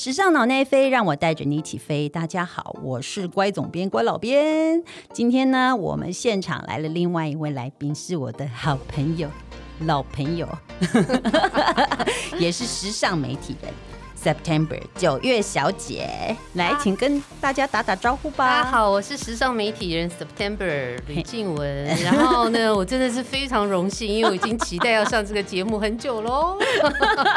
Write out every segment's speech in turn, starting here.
时尚脑内飞，让我带着你一起飞。大家好，我是乖总编乖老编。今天呢，我们现场来了另外一位来宾，是我的好朋友、老朋友，也是时尚媒体人。September 九月小姐，来，请跟大家打打招呼吧。大家好，我是时尚媒体人 September 吕静雯。然后呢，我真的是非常荣幸，因为我已经期待要上这个节目很久喽，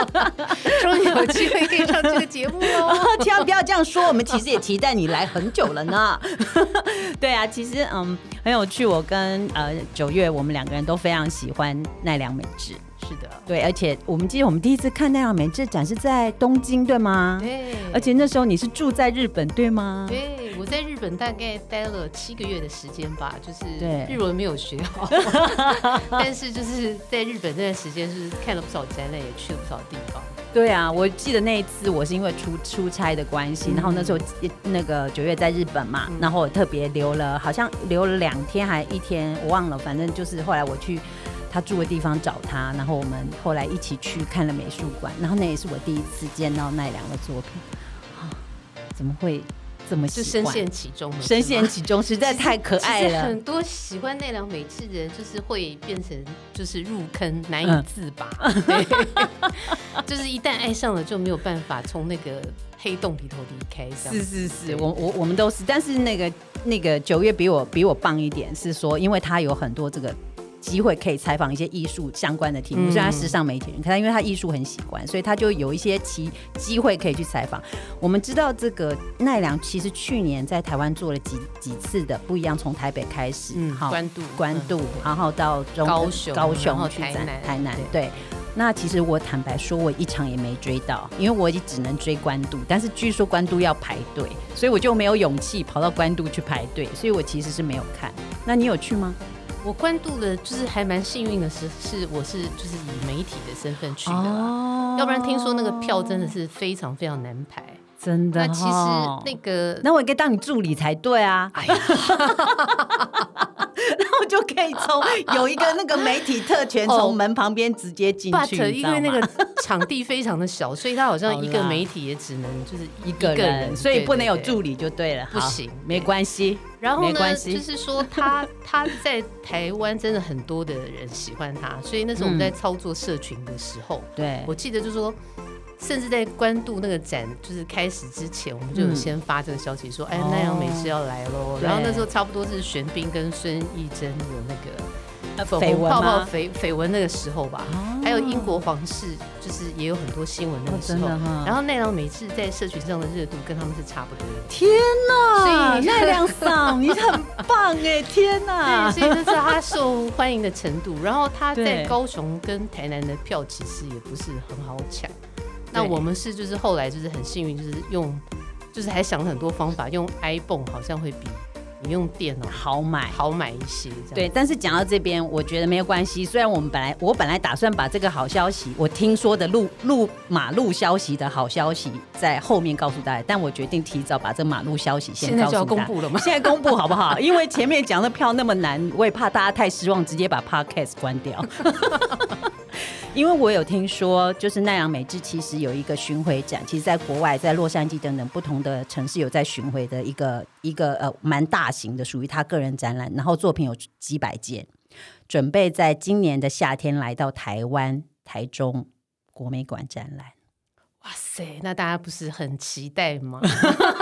终于有机会可以上这个节目喽。千万不要这样说，我们其实也期待你来很久了呢。对啊，其实嗯很有趣，我跟呃九月我们两个人都非常喜欢奈良美智。是的，对，而且我们记得我们第一次看奈良美智展是在东京，对吗？对，而且那时候你是住在日本，对吗？对，我在日本大概待了七个月的时间吧，就是对日文没有学好，但是就是在日本那段时间，是看了不少展览，也去了不少地方。对啊，我记得那一次我是因为出出差的关系，然后那时候那个九月在日本嘛，然后我特别留了，好像留了两天还一天，我忘了，反正就是后来我去他住的地方找他，然后我们后来一起去看了美术馆，然后那也是我第一次见到奈良的作品啊，怎么会这么就喜欢？深陷其中了，深陷其中，实在太可爱了。很多喜欢奈良美智的人，就是会变成就是入坑难以嗯自拔，对 就是一旦爱上了就没有办法从那个黑洞里头离开，是是是，我我我们都是，但是那个那个九月比我比我棒一点，是说因为他有很多这个。机会可以采访一些艺术相关的题目，嗯虽然他时尚媒体人，可他因为他艺术很喜欢，所以他就有一些其机会可以去采访。我们知道这个奈良其实去年在台湾做了几几次的不一样，从台北开始，嗯，好关渡关渡，然后到中高雄高然后雄去展台南台南对对。那其实我坦白说，我一场也没追到，因为我也只能追关渡，但是据说关渡要排队，所以我就没有勇气跑到关渡去排队，所以我其实是没有看。那你有去吗？我关注的，就是还蛮幸运的是，是我是就是以媒体的身份去的啦。哦要不然听说那个票真的是非常非常难排。真的、那其实那个那我应该当你助理才对啊，哎呀，就可以从有一个那个媒体特权，哦从门旁边直接进去。因为那个 场地非常的小，所以他好像一个媒体也只能就是一个人，所以不能有助理就对了。好不行没关系。然后呢，就是说他他在台湾真的很多的人喜欢他，所以那时候我们在操作社群的时候，对，我记得就是说。甚至在关渡那个展就是开始之前，我们就先发这个消息说，哎哦，奈良美智要来喽。然后那时候差不多是玄彬跟孙艺珍有那个绯闻泡泡吗？绯绯闻那个时候吧，哦还有英国皇室就是也有很多新闻那哦个时候。然后奈良美智在社群上的热度跟他们是差不多的。天哪，所以奈良桑，你很棒哎！天哪，对，所以这是他受欢迎的程度。然后他在高雄跟台南的票其实也不是很好抢。那我们是就是后来就是很幸运，就是用就是还想了很多方法，用 iPhone 好像会比你用电脑好买。好买一些。对，但是讲到这边，我觉得没有关系。虽然我们本来我本来打算把这个好消息，我听说的路路马路消息的好消息在后面告诉大家，但我决定提早把这马路消息先现在就要告诉大家。公布了吗？现在公布好不好？因为前面讲的票那么难，我也怕大家太失望，直接把 podcast 关掉。因为我有听说，就是奈良美智其实有一个巡回展，其实在国外，在洛杉矶等等不同的城市有在巡回的一个一个呃蛮大型的属于他个人展览，然后作品有几百件，准备在今年的夏天来到台湾台中国美馆展览。哇塞，那大家不是很期待吗？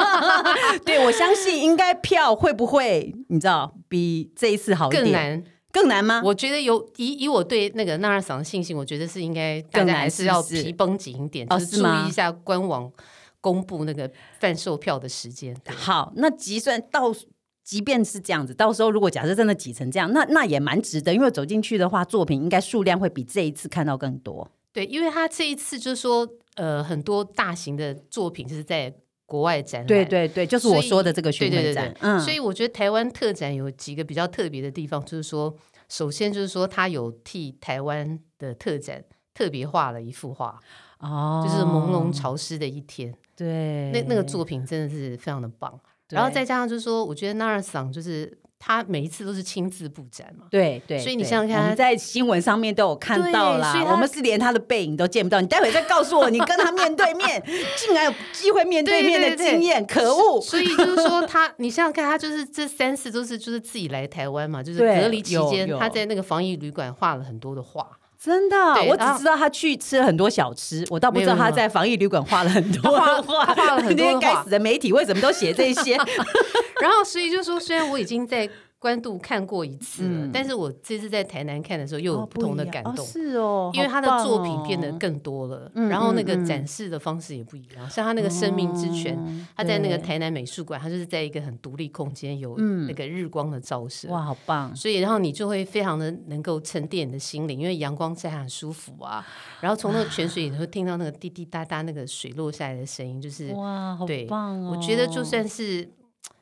对，我相信应该票会不会你知道比这一次好？更难。更难吗？我觉得有以以我对那个纳尔桑的信心，我觉得是应该大家还是要皮绷紧一点，是注意一下官网公布那个贩售票的时间。好，那即算到，即便是这样子，到时候如果假设真的挤成这样，那那也蛮值得，因为走进去的话，作品应该数量会比这一次看到更多。对，因为他这一次就是说，呃，很多大型的作品是在国外展览，对对对，就是我说的这个巡对对对对，，回展嗯，所以我觉得台湾特展有几个比较特别的地方，就是说，首先就是说，他有替台湾的特展特别画了一幅画，哦就是朦胧潮湿的一天，对，那那个作品真的是非常的棒。然后再加上就是说，我觉得纳尔桑就是他每一次都是亲自布展嘛。对对，所以你想想看他我们在新闻上面都有看到啦我们是连他的背影都见不到。你待会再告诉我，你跟他面对面，竟然有机会面对面的经验，可恶！所以就是说他，你想想看，他就是这三次都是就是自己来台湾嘛，就是隔离期间他在那个防疫旅馆画了很多的画。真的，我只知道他去吃了很多小吃，我倒不知道他在防疫旅馆画了很多画，画他 画了很多那些该死的媒体为什么都写这些？然后所以就说，虽然我已经在关渡看过一次了，嗯但是我这次在台南看的时候又有哦不同的感动。是哦，因为他的作品变得哦更多了，嗯然后那个展示的方式也不一样。像他那个生命之泉，哦他在那个台南美术馆，他就是在一个很独立空间，有嗯那个日光的照射。哇，好棒！所以，然后你就会非常的能够沉淀你的心灵，因为阳光晒很舒服啊。然后从那个泉水，你会听到那个滴滴答答那个水落下来的声音，就是哇，好棒哦！我觉得就算是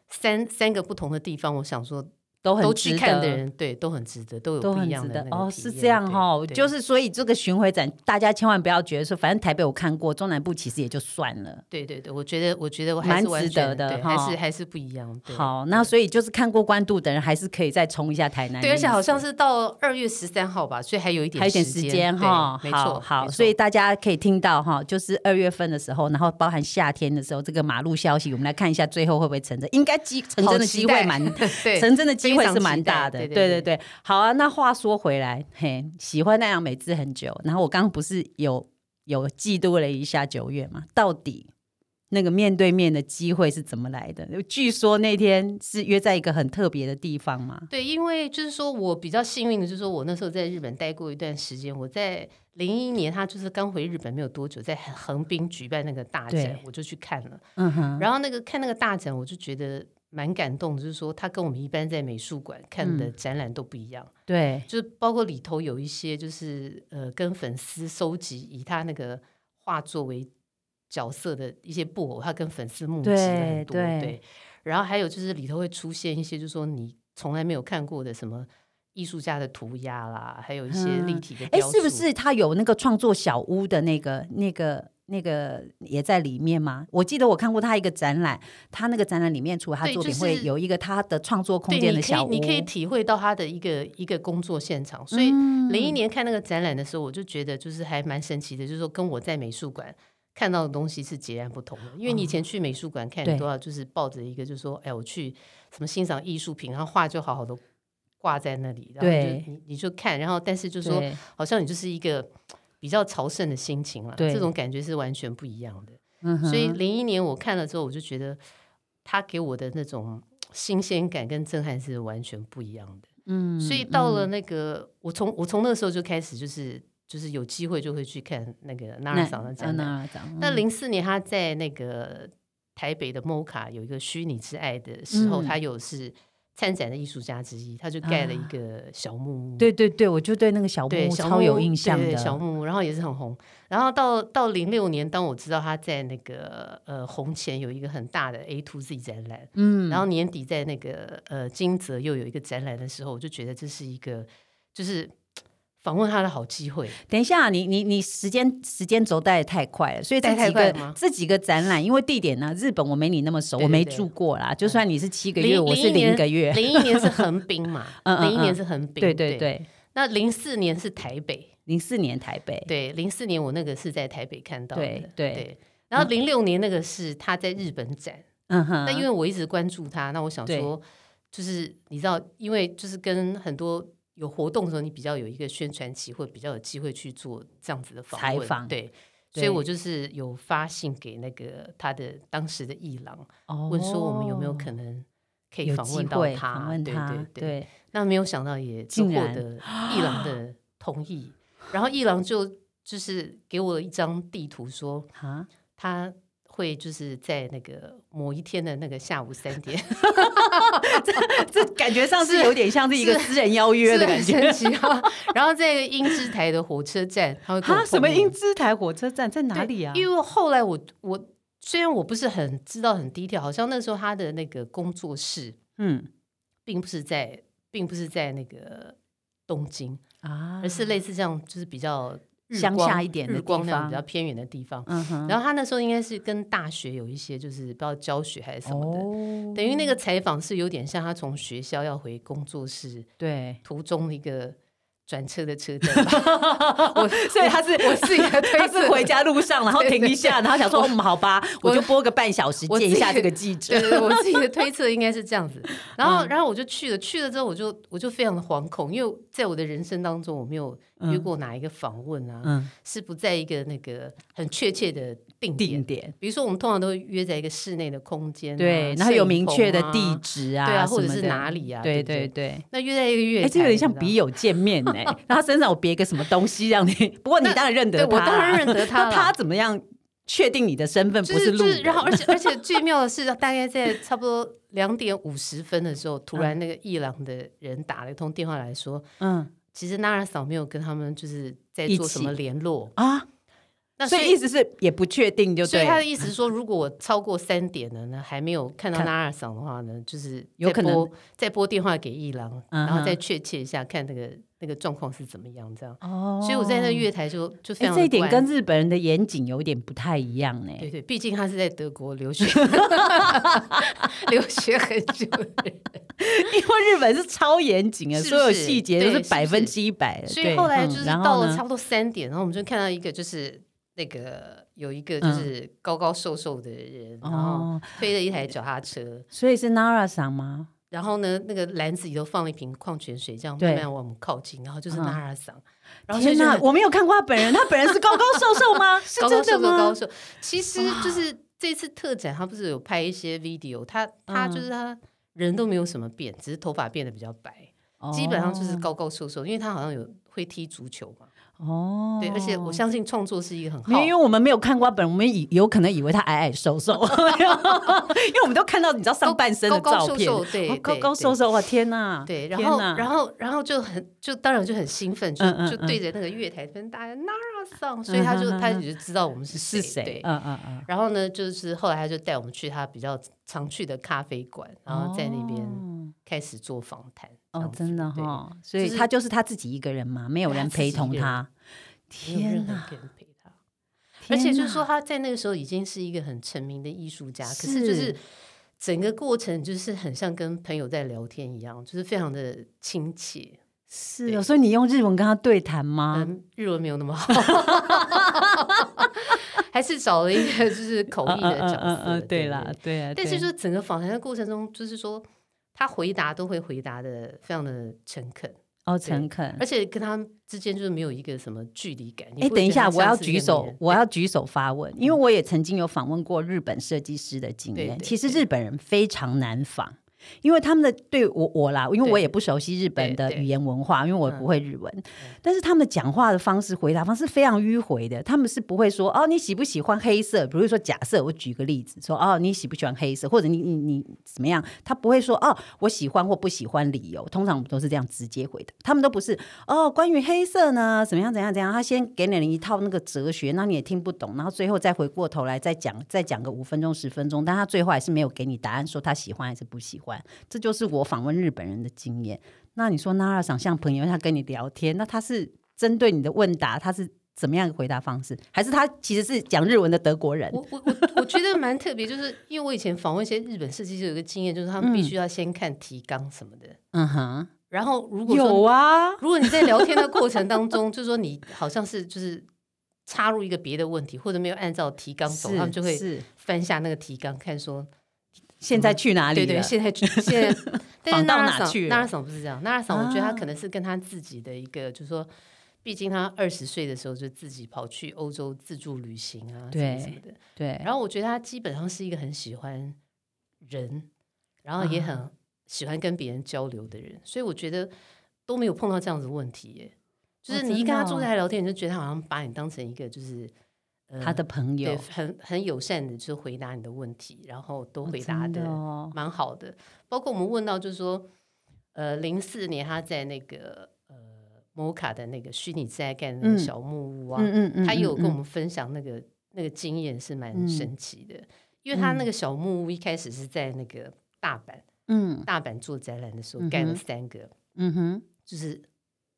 三三个不同的地方，我想说都很值得看的人，对，都很值得，都有都不一很值得样的那个哦，是这样哈、对就是所以这个巡回展，大家千万不要觉得说，反正台北我看过，中南部其实也就算了。对对对，我觉得我觉得我还蛮是完值得的哈还是还是不一样。好，那所以就是看过关渡的人，还是可以再冲一下台南。对，而且好像是到二月十三号吧，所以还有一点还有点时间对哈，没错好所以大家可以听到哈，就是二月份的时候，然后包含夏天的时候，这个马路消息，我们来看一下最后会不会成真，应该机 成真的机会蛮对成真的机会是蛮大的，对对对对对。好啊，那话说回来，嘿，喜欢奈良美智很久，然后我刚刚不是有有嫉妒了一下九月嘛？到底那个面对面的机会是怎么来的？据说那天是约在一个很特别的地方嘛？对，因为就是说我比较幸运的，就是说我那时候在日本待过一段时间。我在零一年，他就是刚回日本没有多久，在横滨举办那个大展，我就去看了。嗯哼，然后那个看那个大展，我就觉得蛮感动的，就是说他跟我们一般在美术馆看嗯的展览都不一样，对，就是包括里头有一些就是呃跟粉丝收集以他那个画作为角色的一些布偶，他跟粉丝募集了很多，对。然后还有就是里头会出现一些，就是说你从来没有看过的什么艺术家的涂鸦啦，还有一些立体的哎。是不是他有那个创作小屋的那个、那个、那个也在里面吗？我记得我看过他一个展览，他那个展览里面除了他作品，会有一个他的创作空间的小屋，你可以体会到他的一个一个工作现场。所以嗯零一年看那个展览的时候，我就觉得就是还蛮神奇的，就是说跟我在美术馆。看到的东西是截然不同的，因为你以前去美术馆看，都要就是抱着一个，就是说，哎，我去什么欣赏艺术品，然后画就好好的挂在那里，然后你就你你就看，然后但是就说，好像你就是一个比较朝圣的心情了，对这种感觉是完全不一样的。嗯所以零一年我看了之后，我就觉得他给我的那种新鲜感跟震撼是完全不一样的。嗯所以到了那个，我从我从那个时候就开始，就是就是有机会就会去看那个纳尔桑的展览。那零四年他在那个台北的 MOCA 有一个虚拟之爱的时候，嗯他有是参展的艺术家之一，他就盖了一个小木屋。对对对，我就对那个小，木屋超有印象对的，小木屋，然后也是很红。然后到到零六年，当我知道他在那个呃红前有一个很大的 A to Z 展览，嗯，然后年底在那个呃金泽又有一个展览的时候，我就觉得这是一个就是访问他的好机会。等一下，你你你时间时间轴带的太快了，所以这几个这几个展览，因为地点呢，日本我没你那么熟，我没住过啦。就算你是七个月，零我是零一个月，零一年是横滨嘛 嗯，嗯零一年嗯是横滨，对对。对，那零四年是台北，零四年台北，对，零四年我那个是在台北看到的，对对。对。然后零六年那个是他在日本展，嗯哼，那因为我一直关注他，那我想对。说，就是你知道，因为就是跟很多有活动的时候，你比较有一个宣传期，或比较有机会去做这样子的访问采访对。所以我就是有发信给那个他的当时的艺廊，哦问说我们有没有可能可以访问到他，访对对对。那没有想到也获得 艺廊的同意，然后艺廊就就是给我一张地图说，啊，他会就是在那个某一天的那个下午三点，这这感觉上是有点像是一个私人邀约的感觉。然后在英之台的火车站，他会什么英之台火车站在哪对里啊？因为后来我我虽然我不是很知道很低调，好像那时候他的那个工作室嗯并不是在，并不是在那个东京，啊而是类似这样，就是比较乡下一点的日光地方那样比较偏远的地方。嗯，然后他那时候应该是跟大学有一些就是不知道教学还是什么的，哦，等于那个采访是有点像他从学校要回工作室对，途中的一个转车的车站吧。我所以他是我自己的推他测是回家路上，然后停一下，然后想说，嗯，好吧，我就播个半小时见一下这个记者我自己的推测应该是这样子。然后，嗯然后我就去了，去了之后我就我就非常的惶恐，因为在我的人生当中，我没有约过哪一个访问啊，嗯，是不在一个那个很确切的定点。定点比如说，我们通常都会约在一个室内的空间啊、对，然后有明确的地址啊，对啊，或者是哪里啊？对对不对对。那约在一个月哎，台，这有点像笔友见面 呢，然后他身上有别个什么东西让你，不过你那当然认得他啊，当然认得他那他怎么样确定你的身份不就是就是，路？然后而且 而且最妙的是，大概在差不多两点五十分的时候，突然那个伊朗的人打了一通电话来说，嗯其实娜尔嫂没有跟他们就是在做什么联络，啊，那所以意思是也不确定，就对了。所以他的意思是说，如果我超过三点了呢，还没有看到看。纳尔嫂的话呢，就是有可能。再拨电话给一郎，嗯然后再确切一下看那个那个状况是怎么样，这样。哦。所以我在那月台就就非哎，常这一点跟日本人的严谨有点不太一样呢。对对，毕竟他是在德国留学 留学很久。的人，因为日本是超严谨的，所有细节都是百分之一百的。所以后来就是到了差不多三点，然后我们就看到一个就是那个有一个就是高高瘦瘦的人，然后哦，推了一台脚踏车，所以是 Nara 桑吗？然后呢那个篮子里头放了一瓶矿泉水，这样慢慢往我们靠近，然后就是 Nara 桑，然后天哪，就觉得我没有看过他本人，他本人是高高瘦瘦吗？是高高瘦真的吗？瘦高瘦，其实就是这次特展，他不是有拍一些 video，他他嗯就是他人都没有什么变，只是头发变得比较白。基本上就是哦高高瘦瘦，因为他好像有会踢足球嘛，哦，对，而且我相信创作是一个很好因为我们没有看过他本人，我们以有可能以为他矮矮瘦瘦，因为我们都看到你知道上半身的高高照片，瘦瘦对哦高高瘦瘦，哇天哪！对，然后然后然后就很就当然就很兴奋，就就对着那个月台跟大家 Nara 上，所以他就他也就知道我们是是谁，对？。嗯嗯嗯，然后呢，就是后来他就带我们去他比较常去的咖啡馆，然后在那边哦开始做访谈。哦真的对哈，所以他就是他自己一个人嘛，没有人陪同他。天哪！人陪他。而且就是说他在那个时候已经是一个很成名的艺术家，可是就是整个过程就是很像跟朋友在聊天一样，就是非常的亲切。是哦，所以你用日文跟他对谈吗？嗯，日文没有那么好，还是找了一个就是口译的角色。嗯嗯，对对啦，对啊。对但是就整个访谈的过程中，就是说他回答都会回答的非常的诚恳，哦，诚恳。而且跟他之间就是没有一个什么距离感。你哎，等一下，我要举手我要举手发问，因为我也曾经有访问过日本设计师的经验。其实日本人非常难访。因为他们的对我我啦，因为我也不熟悉日本的语言文化，因为我嗯不会日文，但是他们讲话的方式、回答方式非常迂回的。他们是不会说哦，你喜不喜欢黑色？比如说，假设我举个例子，说哦，你喜不喜欢黑色，或者你你你怎么样？他不会说哦，我喜欢或不喜欢理由。通常我们都是这样直接回答，他们都不是哦。关于黑色呢，怎么样怎样怎样？他先给你一套那个哲学，那你也听不懂，然后最后再回过头来再讲，再讲个五分钟十分钟，但他最后还是没有给你答案，说他喜欢还是不喜欢。这就是我访问日本人的经验。那你说 Nara 想像朋友，他跟你聊天，那他是针对你的问答，他是怎么样的回答方式？还是他其实是讲日文的德国人？我我我我觉得蛮特别，就是因为我以前访问一些日本设计师，有一个经验，就是他们必须要先看提纲什么的。嗯哼，然后如果有啊，如果你在聊天的过程当中，就是说你好像是就是插入一个别的问题，或者没有按照提纲走，他们就会是翻下那个提纲看说，现在去哪里了？对对，现在现在，但是访到纳拉桑哪去了纳拉桑不是这样，纳拉桑我觉得他啊可能是跟他自己的一个，就是说。毕竟他二十岁的时候就自己跑去欧洲自助旅行啊，什么对什么的。对，然后我觉得他基本上是一个很喜欢人，然后也啊很喜欢跟别人交流的人，所以我觉得都没有碰到这样子的问题耶。就是哦你一跟他坐真的哦下来聊天，你就觉得他好像把你当成一个就是、呃他的朋友。对很很友善的，就是回答你的问题，然后都哦回答真的的哦。蛮好的。包括我们问到就是说，呃，零四年他在那个呃摩卡的那个虚拟在干的那嗯。个小木屋啊，嗯嗯嗯，他也有跟我嗯。们分享那个那个经验是蛮嗯。神奇的，因为他那个小木屋一开始是在那个大阪，嗯。大阪做展览的时候嗯盖了三个，嗯哼，就是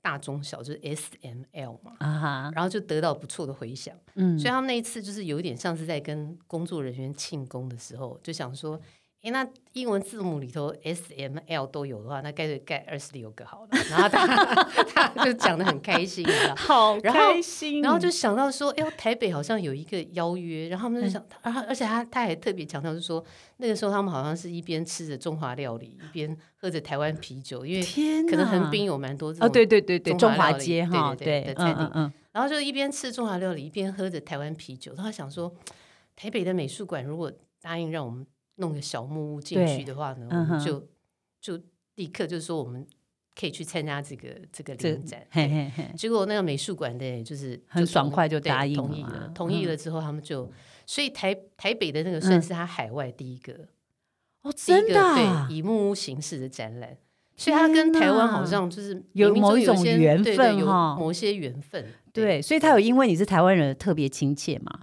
大中小，就是 S M L 嘛，啊哈，然后就得到不错的回响。嗯。所以他们那一次就是有点像是在跟工作人员庆功的时候，就想说，诶，那英文字母里头 S M L 都有的话，那干脆盖二十六个好了。然后他他就讲的很开心，你知道。好开心，然后就想到说，哎呦，台北好像有一个邀约，然后他们就想，然后而且他他还特别强调，是说那个时候他们好像是一边吃着中华料理，一边喝着台湾啤酒，因为可能横哪滨有蛮多这哦，种对对对对，中华街哈，对对对的餐厅嗯嗯然后就一边吃中华料理，一边喝着台湾啤酒。他想说，台北的美术馆如果答应让我们弄个小木屋进去的话呢，嗯我们就就立刻就是说我们可以去参加这个这个这联展。嘿嘿嘿，结果那个美术馆的，就是很爽快就答应了同意了，同意嗯了之后，他们就所以台台北的那个算是他海外第一个、哦，真的啊对以木屋形式的展览。所以他跟台湾好像就是有某一种些缘分对有某些缘分。对，所以他有因为你是台湾人特别亲切嘛？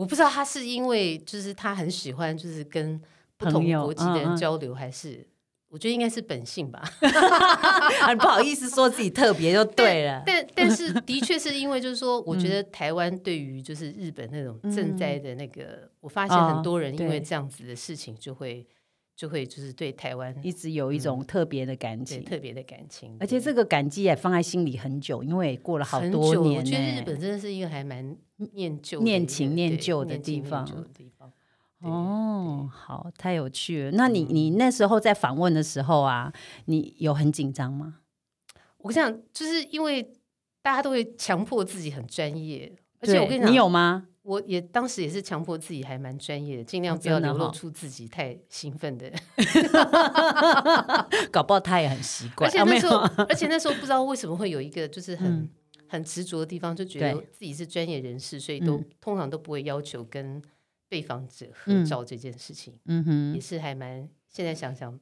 我不知道他是因为就是他很喜欢就是跟不同国籍的人交流，还是我觉得应该是本性吧。啊，不好意思说自己特别就对了。但但是的确是因为就是说，我觉嗯得台湾对于就是日本那种赈灾的那个，我发现哦很多人因为这样子的事情就会就会就是对台湾一直有一种特别的感情，对特别的感情，而且这个感激也放在心里很久，因为过了好，多年我觉得日。本真的是一个还蛮念旧念情念旧的地方哦，好，太有趣了。那你嗯你那时候在访问的时候啊，你有很紧张吗？我跟你讲，就是因为大家都会强迫自己很专业，而且我跟你讲，你有吗？我也当时也是强迫自己还蛮专业的，尽量哦不要流露出自己太兴奋的。搞不好他也很习惯。而且那时候，而且那时候不知道为什么会有一个就是很、嗯很执着的地方，就觉得自己是专业人士，所以都、嗯通常都不会要求跟被访者合嗯照这件事情，嗯哼也，是还蛮现在想想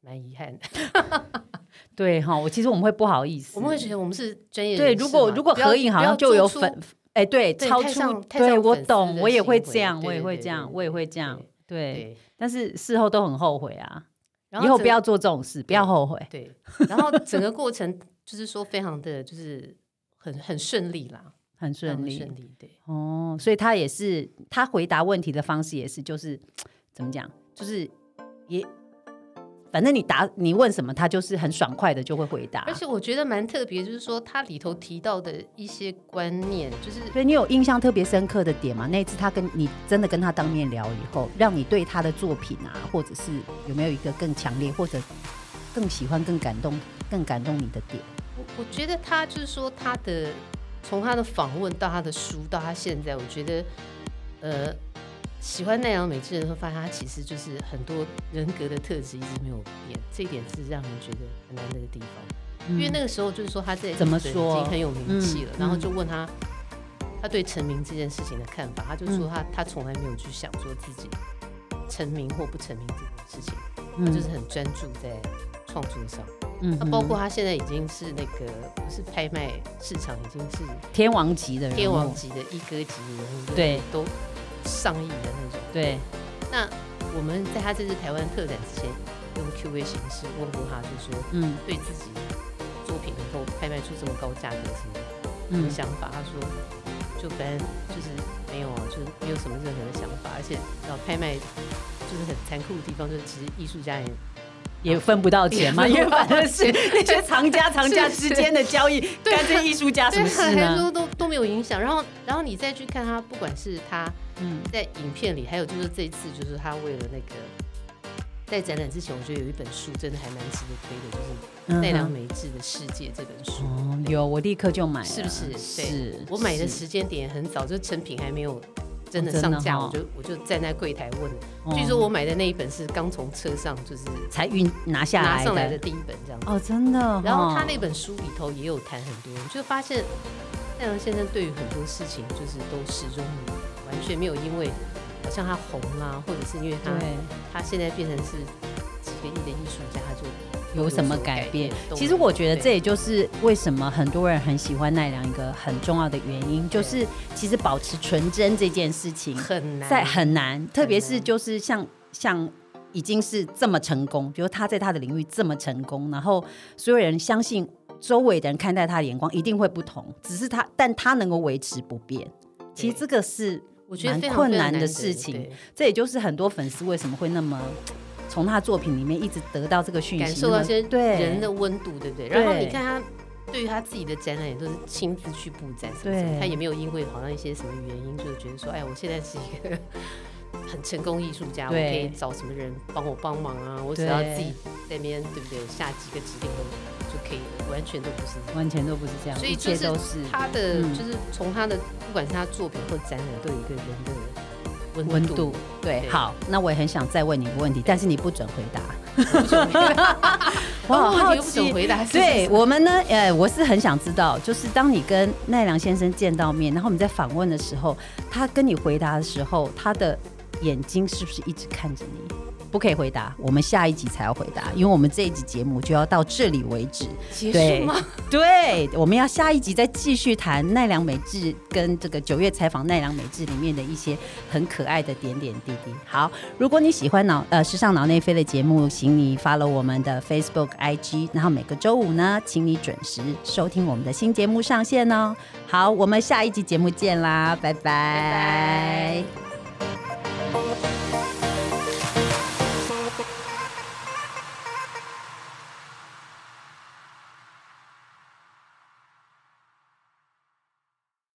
蛮遗憾的。对哈，我其实我们会不好意思，我们会觉得我们是专业人士对，如果如果合影好像就有粉，哎，对，对超出对我懂，我也会这样，我也会对这样，我也会这样，对。对，但是事后都很后悔啊，以后不要做这种事，不要后悔。对，然后整个过程就是说非常的就是很很顺利啦，很顺利很顺利，对。哦，所以他也是他回答问题的方式也是就是 怎么讲，就是也反正你答你问什么，他就是很爽快的就会回答而。且我觉得蛮特别，就是说他里头提到的一些观念，就是所以你有印象特别深刻的点吗？那一次他跟你真的跟他当面聊以后，让你对他的作品啊，或者是有没有一个更强烈或者更喜欢、更感动、更感动你的点？我我觉得他就是说他的从他的访问到他的书到他现在，我觉得呃喜欢奈良美智的人会发现他其实就是很多人格的特质一直没有变，这一点是让人觉得很难得的地方。因为那个时候就是说他在怎么说？已经很有名气了，嗯然后就问他他对成名这件事情的看法，他就说他、他从来没有去想说自己成名或不成名这件事情，他就是很专注在创作上。嗯。那包括他现在已经是那个不是拍卖市场，已经是天王级的人物，天王级的一哥级的人物，对，都上亿的那种。对，那我们在他这次台湾特展之前，用 Q&A 形式问过他，就说嗯对自己作品能够拍卖出这么高价格是什么什么嗯，想法？他说，就反正就是没有啊，就是没有什么任何的想法，而且然后拍卖就是很残酷的地方，就是其实艺术家也也分不到钱嘛，也因为反正是 那些藏家藏家之间的交易，对干这艺术家什么事还呢？说都都没有影响。然后然后你再去看他，不管是他嗯在影片里，还有就是这一次，就是他为了那个。在展览之前，我觉得有一本书真的还蛮值得推的，就是奈良美智的世界这本书。哦，有，我立刻就买了，是不是对是，我买的时间点很早，就成品还没有真的上架，我就我就站在柜台问。哦据说我买的那一本是刚从车上就是才运拿下来拿上来的第一本这样子。哦，真的哦。然后他那本书里头也有谈很多，就发现奈良先生对于很多事情就是都始终，完全没有因为好像他红啦，或者是因为他他现在变成是几个亿的艺术家，他就有什么改变？都其实我觉得这也就是为什么很多人很喜欢奈良一个很重要的原因，就是其实保持纯真这件事情很难，在很难，特别是就是像像已经是这么成功，比如他在他的领域这么成功，然后所有人相信周围的人看待他的眼光一定会不同，只是他，但他能够维持不变。其实这个是我觉得蛮困难的事情对这也就是很多粉丝为什么会那么从他作品里面一直得到这个讯息，感受到一些对人的温度，对不对？然后你看他对于他自己的展览也都是亲自去布展，什么什么，对他也没有因为好像一些什么原因，就是觉得说，哎，我现在是一个很成功艺术家，我可以找什么人帮我帮忙啊，我只要自己在那边，对不对？下几个指令都就可以了，完全都不是。完全都不是这样，所以就是他的，嗯就是从他的，不管是他作品或展览，都有一个人的温温度。对，对好，那我也很想再问你一个问题，但是你不准回答。我我好好奇，回答是对我们呢，呃，我是很想知道，就是当你跟奈良先生见到面，然后我们在访问的时候，他跟你回答的时候，他的眼睛是不是一直看着你？不可以回答，我们下一集才要回答，因为我们这一集节目就要到这里为止。结对束吗？对，我们要下一集再继续谈奈良美智跟这个九月采访奈良美智里面的一些很可爱的点点滴滴。好，如果你喜欢脑呃时尚脑内飞的节目，请你 follow 我们的 Facebook、IG，然后每个周五呢，请你准时收听我们的新节目上线哦。好，我们下一集节目见啦，拜拜拜拜